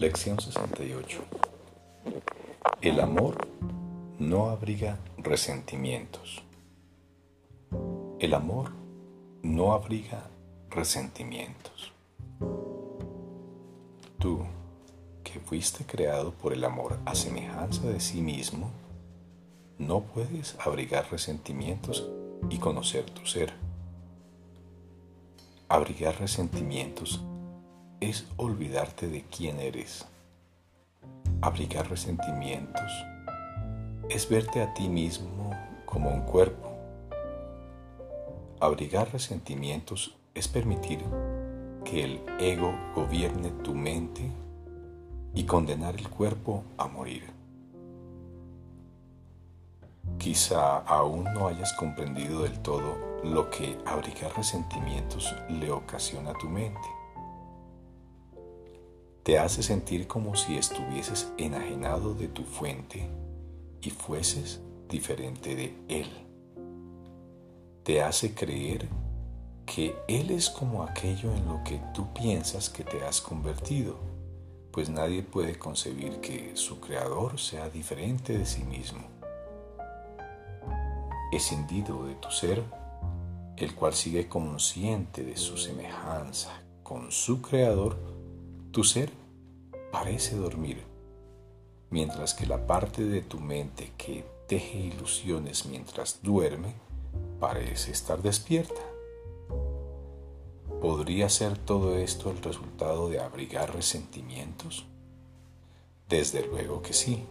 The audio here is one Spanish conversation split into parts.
Lección 68. El amor no abriga resentimientos. El amor no abriga resentimientos. Tú, que fuiste creado por el amor a semejanza de sí mismo, no puedes abrigar resentimientos y conocer tu ser. Abrigar resentimientos es olvidarte de quién eres. Abrigar resentimientos es verte a ti mismo como un cuerpo. Abrigar resentimientos es permitir que el ego gobierne tu mente y condenar el cuerpo a morir. Quizá aún no hayas comprendido del todo lo que abrigar resentimientos le ocasiona a tu mente. Te hace sentir como si estuvieses enajenado de tu fuente y fueses diferente de Él. Te hace creer que Él es como aquello en lo que tú piensas que te has convertido, pues nadie puede concebir que su Creador sea diferente de sí mismo escindido de tu ser, el cual sigue consciente de su semejanza con su Creador, tu ser parece dormir, mientras que la parte de tu mente que teje ilusiones mientras duerme parece estar despierta. ¿Podría ser todo esto el resultado de abrigar resentimientos? Desde luego que sí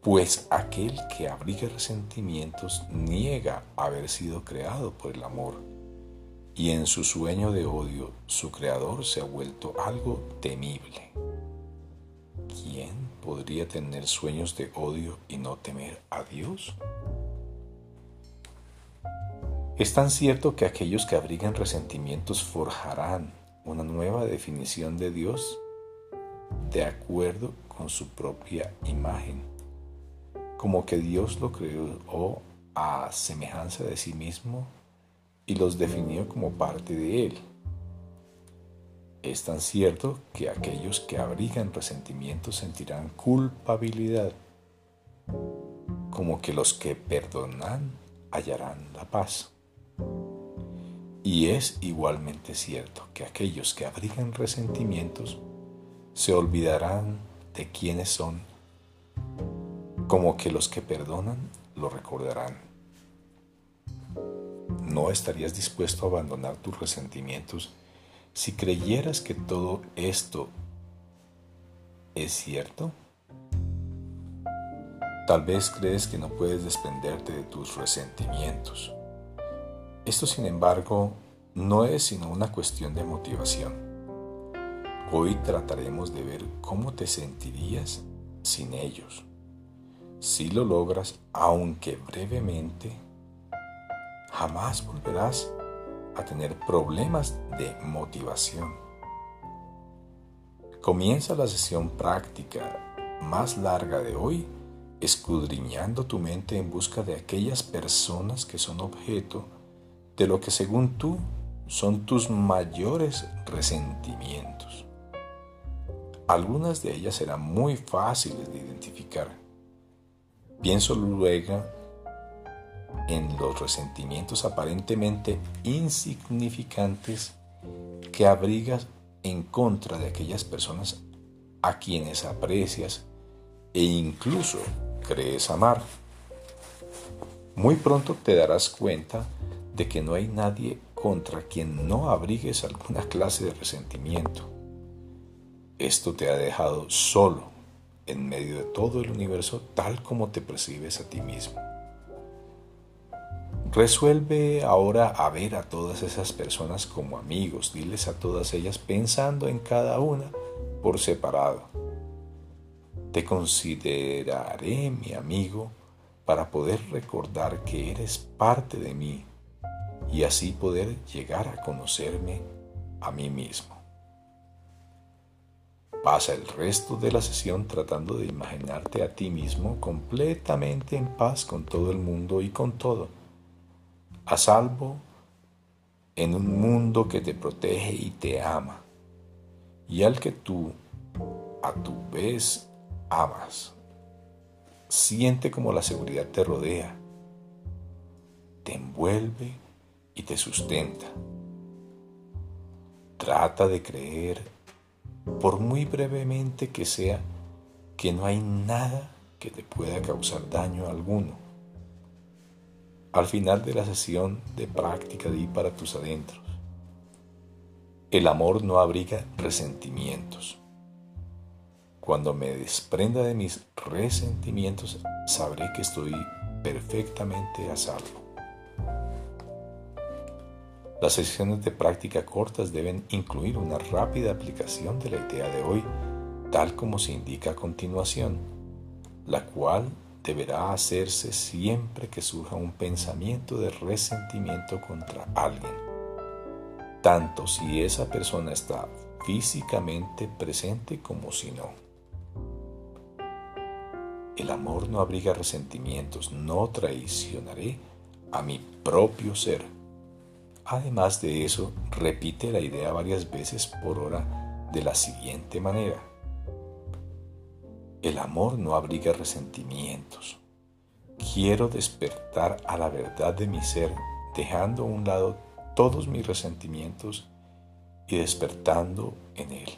pues aquel que abriga resentimientos niega haber sido creado por el amor, y en su sueño de odio su creador se ha vuelto algo temible. ¿Quién podría tener sueños de odio y no temer a Dios? Es tan cierto que aquellos que abrigan resentimientos forjarán una nueva definición de Dios de acuerdo con su propia imagen como que Dios lo creó a semejanza de sí mismo y los definió como parte de Él. Es tan cierto que aquellos que abrigan resentimientos sentirán culpabilidad, como que los que perdonan hallarán la paz. Y es igualmente cierto que aquellos que abrigan resentimientos se olvidarán de quiénes son como que los que perdonan lo recordarán. ¿No estarías dispuesto a abandonar tus resentimientos si creyeras que todo esto es cierto? Tal vez crees que no puedes desprenderte de tus resentimientos. Esto, sin embargo, no es sino una cuestión de motivación. Hoy trataremos de ver cómo te sentirías sin ellos. Si lo logras, aunque brevemente, jamás volverás a tener problemas de motivación. Comienza la sesión práctica más larga de hoy escudriñando tu mente en busca de aquellas personas que son objeto de lo que según tú son tus mayores resentimientos. Algunas de ellas serán muy fáciles de identificar Pienso luego en los resentimientos aparentemente insignificantes que abrigas en contra de aquellas personas a quienes aprecias e incluso crees amar. Muy pronto te darás cuenta de que no hay nadie contra quien no abrigues alguna clase de resentimiento. Esto te ha dejado solo en medio de todo el universo tal como te percibes a ti mismo. Resuelve ahora a ver a todas esas personas como amigos, diles a todas ellas pensando en cada una por separado. Te consideraré mi amigo para poder recordar que eres parte de mí y así poder llegar a conocerme a mí mismo. Pasa el resto de la sesión tratando de imaginarte a ti mismo completamente en paz con todo el mundo y con todo, a salvo en un mundo que te protege y te ama, y al que tú a tu vez amas. Siente como la seguridad te rodea, te envuelve y te sustenta. Trata de creer, por muy brevemente que sea, que no hay nada que te pueda causar daño alguno. Al final de la sesión de práctica di para tus adentros. El amor no abriga resentimientos. Cuando me desprenda de mis resentimientos, sabré que estoy perfectamente a salvo. Las sesiones de práctica cortas deben incluir una rápida aplicación de la idea de hoy, tal como se indica a continuación, la cual deberá hacerse siempre que surja un pensamiento de resentimiento contra alguien, tanto si esa persona está físicamente presente como si no. El amor no abriga resentimientos, no traicionaré a mi propio ser Además de eso, repite la idea varias veces por hora de la siguiente manera. El amor no abriga resentimientos. Quiero despertar a la verdad de mi ser, dejando a un lado todos mis resentimientos y despertando en él.